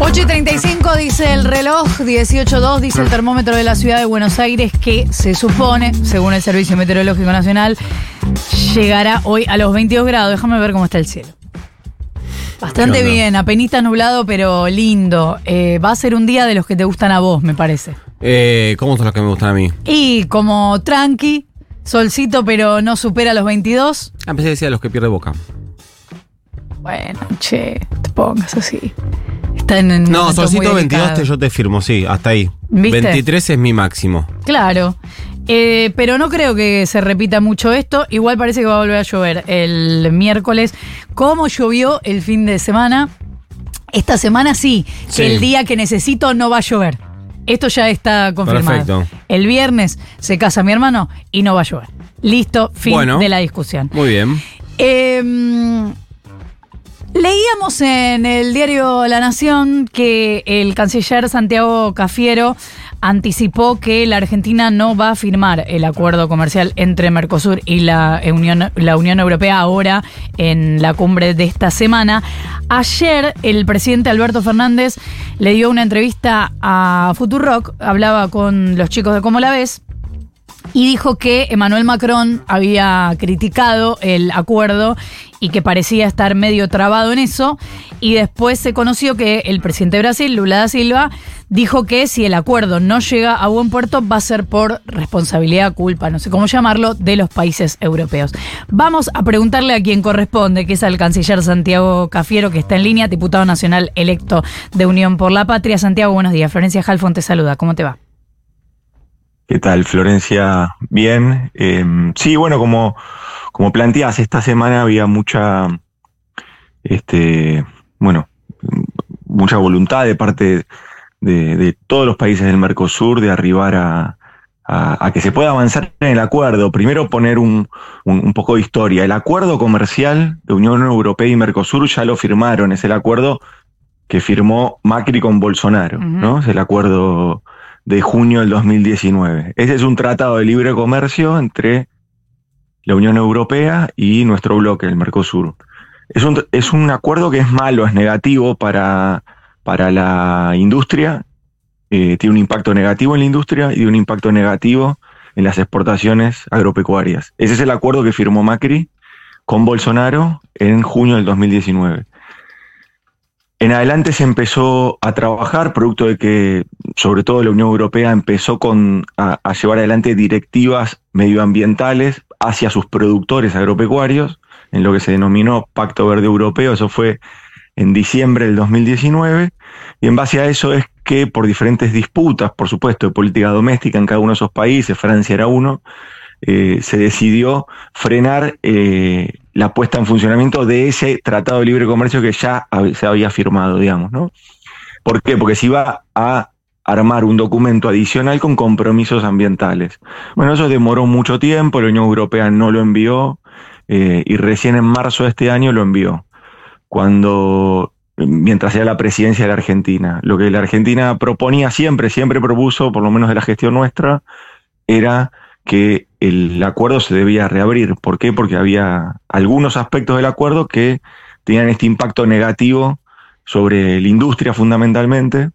8 y 35 dice el reloj, 18.2 dice el termómetro de la ciudad de Buenos Aires que se supone, según el Servicio Meteorológico Nacional, llegará hoy a los 22 grados. Déjame ver cómo está el cielo. Bastante bien, apenita nublado, pero lindo. Eh, va a ser un día de los que te gustan a vos, me parece. Eh, ¿Cómo son los que me gustan a mí? Y como tranqui, solcito, pero no supera los 22. Ah, empecé a decir los que pierde boca. Bueno, che, pongas así. Está en, No, solcito 22 delicado. te, yo te firmo, sí, hasta ahí. ¿Viste? 23 es mi máximo. Claro. Eh, pero no creo que se repita mucho esto. Igual parece que va a volver a llover el miércoles. Como llovió el fin de semana, esta semana sí, que el día que necesito no va a llover. Esto ya está confirmado. Perfecto. El viernes se casa mi hermano y no va a llover. Listo, fin Bueno. de la discusión. Muy bien. Eh, leíamos en el diario La Nación que el canciller Santiago Cafiero anticipó que la Argentina no va a firmar el acuerdo comercial entre Mercosur y la Unión, la Unión Europea ahora en la cumbre de esta semana. Ayer el presidente Alberto Fernández le dio una entrevista a Futurock, hablaba con los chicos de Cómo la ves, y dijo que Emmanuel Macron había criticado el acuerdo y que parecía estar medio trabado en eso. Y después se conoció que el presidente de Brasil, Lula da Silva, dijo que si el acuerdo no llega a buen puerto va a ser por responsabilidad, culpa, no sé cómo llamarlo, de los países europeos. Vamos a preguntarle a quien corresponde, que es al canciller Santiago Cafiero, que está en línea, diputado nacional electo de Unión por la Patria. Santiago, buenos días. Florencia Halfon te saluda. ¿Cómo te va? ¿Qué tal, Florencia? Bien. Eh, sí, bueno, como, como planteas, esta semana había mucha, este, bueno, mucha voluntad de parte de, de todos los países del Mercosur de arribar a, a- a que se pueda avanzar en el acuerdo. Primero poner un, un- un poco de historia. El acuerdo comercial de Unión Europea y Mercosur ya lo firmaron. Es el acuerdo que firmó Macri con Bolsonaro. ¿no? Es el acuerdo de junio del 2019. Ese es un tratado de libre comercio entre la Unión Europea y nuestro bloque, el Mercosur. Es un, es un acuerdo que es malo, es negativo para, para la industria, eh, tiene un impacto negativo en la industria y un impacto negativo en las exportaciones agropecuarias. Ese es el acuerdo que firmó Macri con Bolsonaro en junio del 2019. En adelante se empezó a trabajar, producto de que, sobre todo la Unión Europea, empezó con, a, llevar adelante directivas medioambientales hacia sus productores agropecuarios, en lo que se denominó Pacto Verde Europeo, eso fue en diciembre del 2019, y en base a eso es que por diferentes disputas, por supuesto, de política doméstica en cada uno de esos países, Francia era uno, eh, se decidió frenar eh, la puesta en funcionamiento de ese tratado de libre comercio que ya se había firmado, digamos, ¿no? ¿Por qué? Porque se iba a armar un documento adicional con compromisos ambientales. Bueno, eso demoró mucho tiempo, la Unión Europea no lo envió eh, y recién en marzo de este año lo envió, cuando mientras era la presidencia de la Argentina. Lo que la Argentina proponía siempre, siempre propuso, por lo menos de la gestión nuestra, era que el acuerdo se debía reabrir. ¿Por qué? Porque había algunos aspectos del acuerdo que tenían este impacto negativo sobre la industria fundamentalmente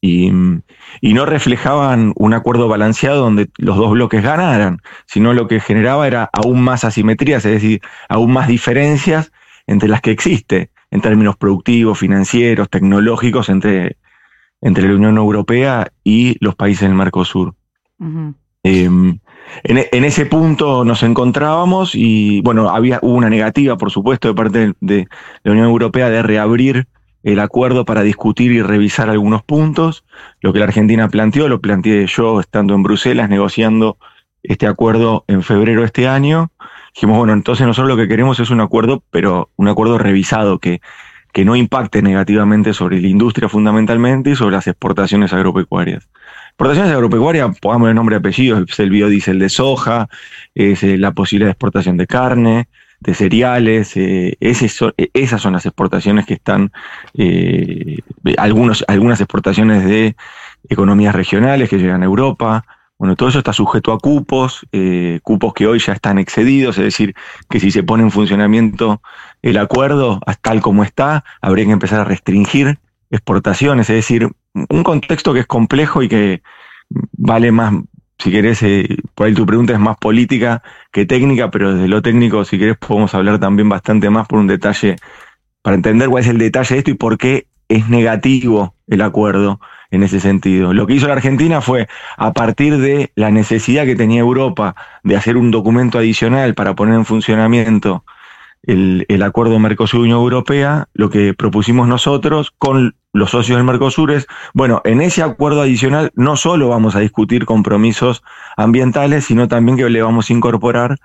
y, no reflejaban un acuerdo balanceado donde los dos bloques ganaran, sino lo que generaba era aún más asimetrías, es decir, aún más diferencias entre las que existe en términos productivos, financieros, tecnológicos entre, entre la Unión Europea y los países del Mercosur. Ujú. En, en ese punto nos encontrábamos y bueno, había hubo una negativa, por supuesto, de parte de, de la Unión Europea de reabrir el acuerdo para discutir y revisar algunos puntos. Lo que la Argentina planteó, lo planteé yo estando en Bruselas negociando este acuerdo en febrero de este año. Dijimos, bueno, entonces nosotros lo que queremos es un acuerdo, pero un acuerdo revisado que, que no impacte negativamente sobre la industria fundamentalmente y sobre las exportaciones agropecuarias. Exportaciones agropecuarias, pongamos el nombre y apellido, es el biodiesel de soja, es eh, la posibilidad de exportación de carne, de cereales, eh, eh, esas son las exportaciones que están, algunas exportaciones de economías regionales que llegan a Europa, Bueno, todo eso está sujeto a cupos, eh, cupos que hoy ya están excedidos, es decir, que si se pone en funcionamiento el acuerdo, tal como está, habría que empezar a restringir exportaciones, es decir, un contexto que es complejo y que vale más, si querés, eh, por ahí tu pregunta es más política que técnica, pero desde lo técnico, si querés, podemos hablar también bastante más por un detalle, para entender cuál es el detalle de esto y por qué es negativo el acuerdo en ese sentido. Lo que hizo la Argentina fue, a partir de la necesidad que tenía Europa de hacer un documento adicional para poner en funcionamiento el, el acuerdo Mercosur-Unión Europea, lo que propusimos nosotros con los socios del Mercosur es, bueno, en ese acuerdo adicional no solo vamos a discutir compromisos ambientales, sino también que le vamos a incorporar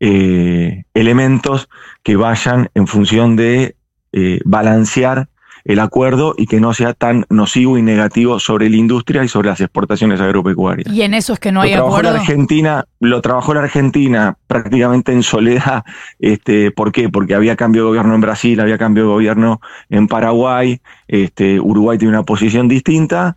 eh, elementos que vayan en función de eh, balancear el acuerdo y que no sea tan nocivo y negativo sobre la industria y sobre las exportaciones agropecuarias. Y en eso es que no hay lo trabajó acuerdo. La Argentina, lo trabajó la Argentina prácticamente en soledad. Este, ¿Por qué? Porque había cambio de gobierno en Brasil, había cambio de gobierno en Paraguay, este, Uruguay tiene una posición distinta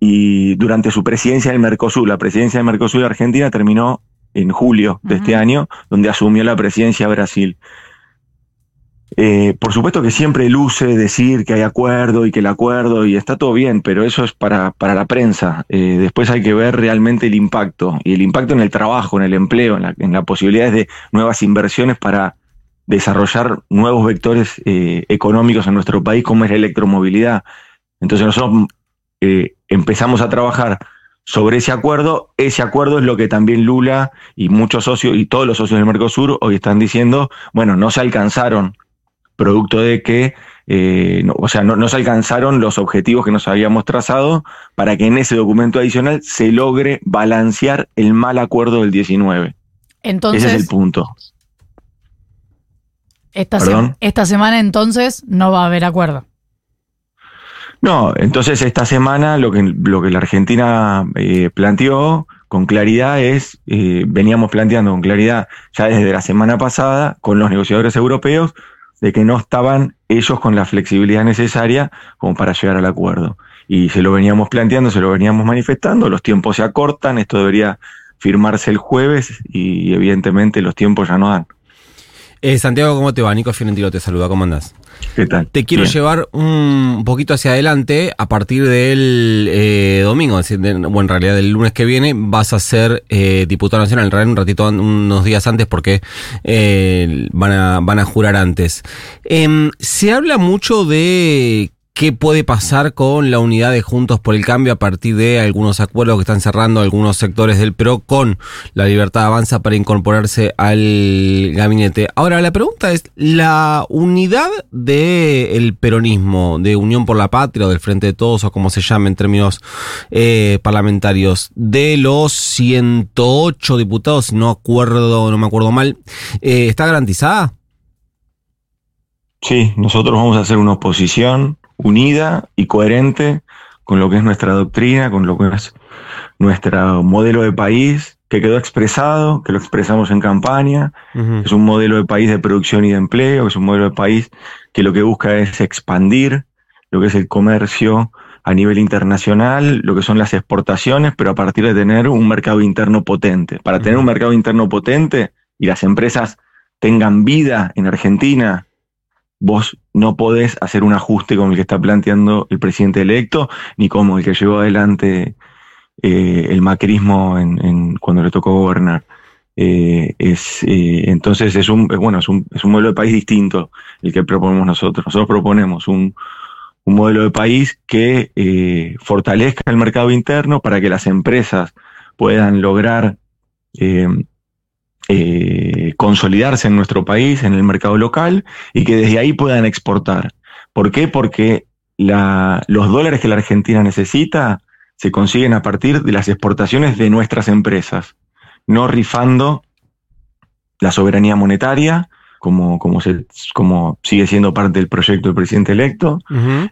y durante su presidencia del Mercosur, la presidencia del Mercosur de Argentina terminó en julio de este año, donde asumió la presidencia Brasil. Eh, por supuesto que siempre luce decir que hay acuerdo y que el acuerdo y está todo bien, pero eso es para, para la prensa. Eh, después hay que ver realmente el impacto y el impacto en el trabajo, en el empleo, en, la- en las posibilidades de nuevas inversiones para desarrollar nuevos vectores eh, económicos en nuestro país, como es la electromovilidad. Entonces nosotros empezamos a trabajar sobre ese acuerdo. Ese acuerdo es lo que también Lula y muchos socios y todos los socios del Mercosur hoy están diciendo, bueno, no se alcanzaron producto de que, eh, no, o sea, no, no se alcanzaron los objetivos que nos habíamos trazado para que en ese documento adicional se logre balancear el mal acuerdo del 19. Entonces, Ese es el punto. esta, se- Perdón. esta semana entonces no va a haber acuerdo. No, entonces esta semana lo que, lo que la Argentina eh, planteó con claridad es, eh, veníamos planteando con claridad ya desde la semana pasada con los negociadores europeos, de que no estaban ellos con la flexibilidad necesaria como para llegar al acuerdo. Y se lo veníamos planteando, se lo veníamos manifestando, los tiempos se acortan, esto debería firmarse el jueves y evidentemente los tiempos ya no dan. Eh, Santiago, ¿cómo te va? Nico Fiorentino te saluda, ¿cómo andás? ¿Qué tal? Te quiero Bien. llevar un poquito hacia adelante a partir del eh, domingo, decir, de- bueno, en realidad del lunes que viene vas a ser eh, diputado nacional, en realidad un ratito, unos días antes porque eh, van, a, van a jurar antes. Em, se habla mucho de qué puede pasar con la unidad de Juntos por el Cambio a partir de algunos acuerdos que están cerrando algunos sectores del PRO con la Libertad Avanza para incorporarse al gabinete. Ahora, la pregunta es, ¿la unidad del peronismo, de Unión por la Patria o del Frente de Todos o como se llame en términos eh, parlamentarios, de los 108 diputados, si no acuerdo, no me acuerdo mal, eh, ¿está garantizada? Sí, nosotros vamos a hacer una oposición unida y coherente con lo que es nuestra doctrina, con lo que es nuestro modelo de país, que quedó expresado, que lo expresamos en campaña, es un modelo de país de producción y de empleo, es un modelo de país que lo que busca es expandir lo que es el comercio a nivel internacional, lo que son las exportaciones, pero a partir de tener un mercado interno potente. Para tener un mercado interno potente y las empresas tengan vida en Argentina, vos no podés hacer un ajuste como el que está planteando el presidente electo, ni como el que llevó adelante eh, el macrismo en, cuando le tocó gobernar. Eh, es, eh, entonces es un, bueno, es un, es un modelo de país distinto el que proponemos nosotros. Nosotros proponemos un, un modelo de país que fortalezca el mercado interno para que las empresas puedan lograr consolidarse en nuestro país, en el mercado local, y que desde ahí puedan exportar. ¿Por qué? Porque la- los dólares que la Argentina necesita se consiguen a partir de las exportaciones de nuestras empresas, no rifando la soberanía monetaria, como, como, se- como sigue siendo parte del proyecto del presidente electo,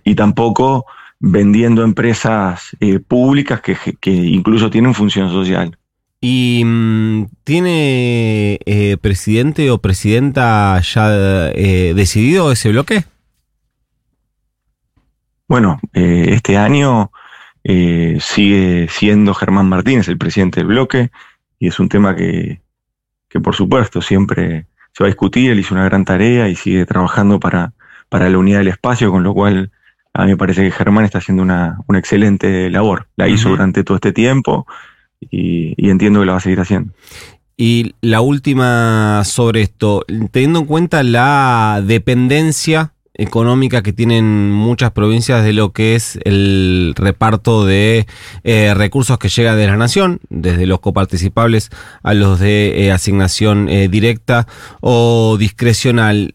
y tampoco vendiendo empresas eh, públicas que, que incluso tienen función social. ¿Y mm, tiene eh, presidente o presidenta ya eh, decidido ese bloque? Bueno, eh, este año sigue siendo Germán Martínez el presidente del bloque y es un tema que, que por supuesto siempre se va a discutir, él hizo una gran tarea y sigue trabajando para, para la unidad del espacio, con lo cual a mí me parece que Germán está haciendo una, una excelente labor. La hizo durante todo este tiempo y, entiendo que la va a seguir haciendo. Y la última sobre esto, teniendo en cuenta la dependencia económica que tienen muchas provincias de lo que es el reparto de eh, recursos que llega de la nación, desde los coparticipables a los de eh, asignación eh, directa o discrecional.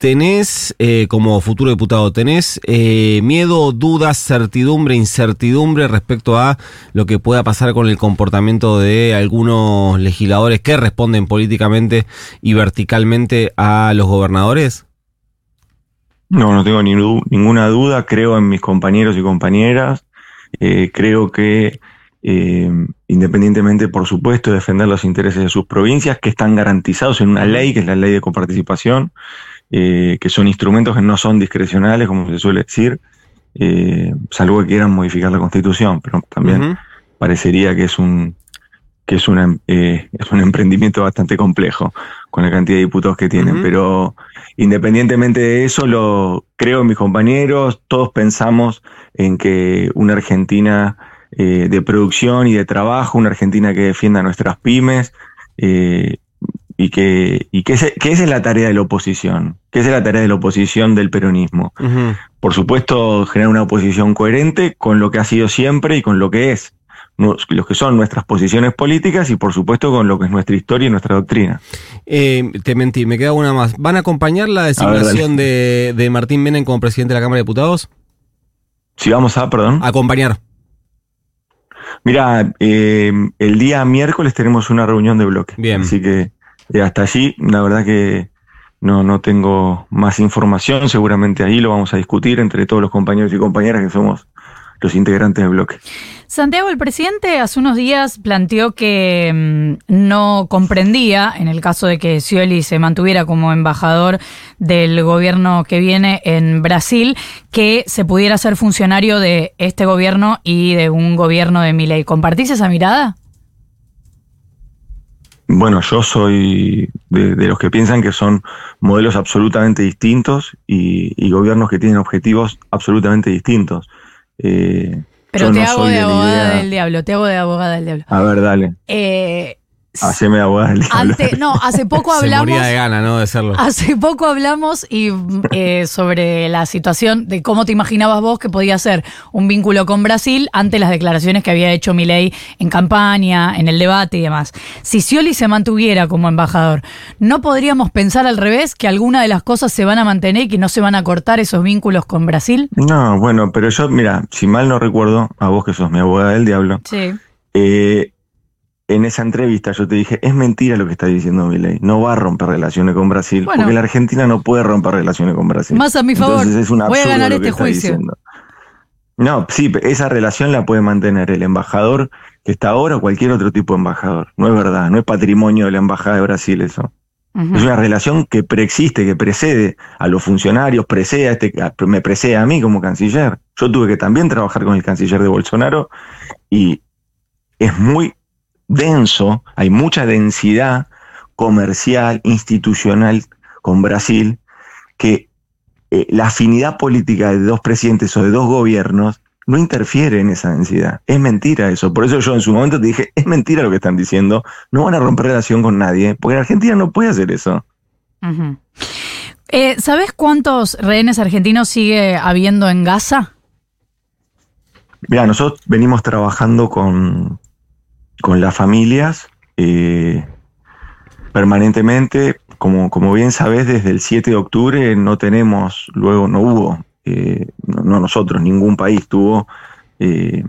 ¿Tenés, eh, como futuro diputado, tenés eh, miedo, dudas, certidumbre, incertidumbre respecto a lo que pueda pasar con el comportamiento de algunos legisladores que responden políticamente y verticalmente a los gobernadores? No, no tengo ninguna duda, creo en mis compañeros y compañeras, eh, creo que eh, independientemente, por supuesto, de defender los intereses de sus provincias, que están garantizados en una ley, que es la ley de coparticipación, eh, que son instrumentos que no son discrecionales, como se suele decir, eh, salvo que quieran modificar la constitución, pero también parecería que es un que es, una, eh, es un emprendimiento bastante complejo con la cantidad de diputados que tienen. Pero independientemente de eso, lo creo en mis compañeros, todos pensamos en que una Argentina eh, de producción y de trabajo, una Argentina que defienda nuestras pymes, eh, y que, y que, ese- que esa es la tarea de la oposición, que esa es la tarea de la oposición del peronismo. Por supuesto, generar una oposición coherente con lo que ha sido siempre y con lo que es, los que son nuestras posiciones políticas y por supuesto con lo que es nuestra historia y nuestra doctrina. Eh, te mentí, me queda una más. ¿Van a acompañar la designación de, de Martín Menem como presidente de la Cámara de Diputados? Si vamos a, perdón. Acompañar. Mira, eh, el día miércoles tenemos una reunión de bloque. Bien. Así que eh, hasta allí, la verdad que no, no tengo más información. Seguramente ahí lo vamos a discutir entre todos los compañeros y compañeras que somos los integrantes del bloque. Santiago, el presidente hace unos días planteó que mm, no comprendía, en el caso de que Scioli se mantuviera como embajador del gobierno que viene en Brasil, que se pudiera ser funcionario de este gobierno y de un gobierno de Milei. ¿Compartís esa mirada? Bueno, yo soy de, de los que piensan que son modelos absolutamente distintos y, y gobiernos que tienen objetivos absolutamente distintos. Eh, Pero te no hago de abogada del diablo, te hago de abogada del diablo. A ver, dale, Eh, del diablo. ante- no, hace poco Se hablamos. moría de gana, ¿no? De serlo. Hace poco hablamos y eh, sobre la situación de cómo te imaginabas vos que podía ser un vínculo con Brasil ante las declaraciones que había hecho Milei en campaña, en el debate y demás. Si Scioli se mantuviera como embajador, ¿no podríamos pensar al revés que alguna de las cosas se van a mantener y que no se van a cortar esos vínculos con Brasil? No, bueno, pero yo, mira, si mal no recuerdo, a vos que sos mi abogada del diablo, Sí. eh, en esa entrevista yo te dije, es mentira lo que está diciendo Milei, no va a romper relaciones con Brasil, Bueno. porque la Argentina no puede romper relaciones con Brasil. Más a mi favor. Entonces es un Voy a ganar este juicio. diciendo. No, sí, esa relación la puede mantener el embajador que está ahora o cualquier otro tipo de embajador. No es verdad, no es patrimonio de la Embajada de Brasil eso. Es una relación que preexiste, que precede a los funcionarios, precede a este, a- me precede a mí como canciller. Yo tuve que también trabajar con el canciller de Bolsonaro y es muy denso, hay mucha densidad comercial, institucional con Brasil, que eh, la afinidad política de dos presidentes o de dos gobiernos no interfiere en esa densidad. Es mentira eso. Por eso yo en su momento te dije, es mentira lo que están diciendo, no van a romper relación con nadie, porque en Argentina no puede hacer eso. Eh, ¿Sabes cuántos rehenes argentinos sigue habiendo en Gaza? Mira, nosotros venimos trabajando con, con las familias eh, permanentemente. Como, como bien sabés, desde el 7 de octubre no tenemos, luego no hubo, eh, no, no nosotros, ningún país tuvo eh,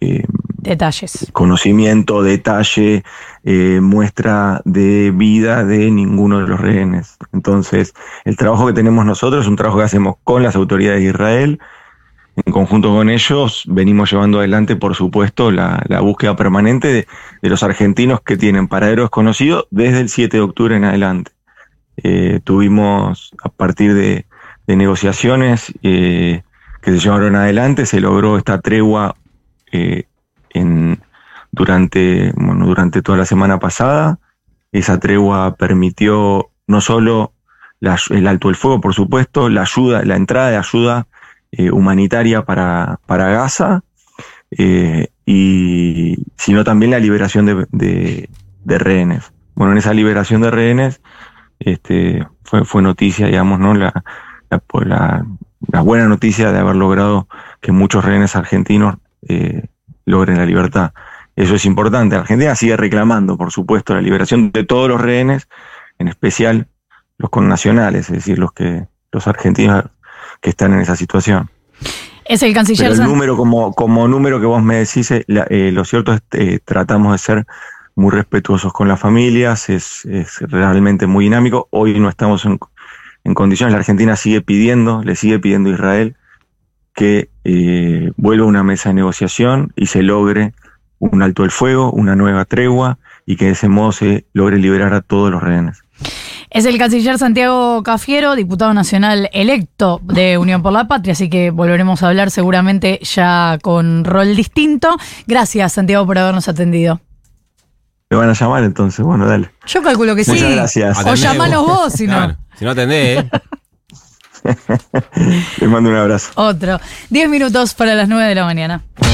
eh, Detalles. conocimiento, detalle, eh, muestra de vida de ninguno de los rehenes. Entonces, el trabajo que tenemos nosotros es un trabajo que hacemos con las autoridades de Israel. En conjunto con ellos, venimos llevando adelante, por supuesto, la, búsqueda permanente de, los argentinos que tienen paradero desconocido desde el 7 de octubre en adelante. Eh, tuvimos, a partir de, negociaciones eh, que se llevaron adelante, se logró esta tregua eh, durante, durante toda la semana pasada. Esa tregua permitió no solo el alto el fuego, por supuesto, la ayuda, la entrada de ayuda eh, humanitaria para, para Gaza, eh, y sino también la liberación de, de- rehenes. Bueno, en esa liberación de rehenes este, fue, fue noticia, digamos, ¿no? La, la, pues, buena noticia de haber logrado que muchos rehenes argentinos eh, logren la libertad. Eso es importante. Argentina sigue reclamando, por supuesto, la liberación de todos los rehenes, en especial los connacionales, es decir, los que los argentinos que están en esa situación. Es el canciller Pero el número, como, como número que vos me decís, eh, la- eh, lo cierto es que tratamos de ser muy respetuosos con las familias, es, es realmente muy dinámico. Hoy no estamos en, en condiciones, la Argentina sigue pidiendo, le sigue pidiendo a Israel que eh, vuelva a una mesa de negociación y se logre un alto el fuego, una nueva tregua y que de ese modo se logre liberar a todos los rehenes. Es el canciller Santiago Cafiero, diputado nacional electo de Unión por la Patria, así que volveremos a hablar seguramente ya con rol distinto. Gracias, Santiago, por habernos atendido. ¿Me van a llamar entonces? Bueno, dale. Yo calculo que sí. Muchas gracias. O Atendé llamanos vos, si no. Claro, si no atendés, ¿eh? Les mando un abrazo. Otro. Diez minutos para las nueve de la mañana.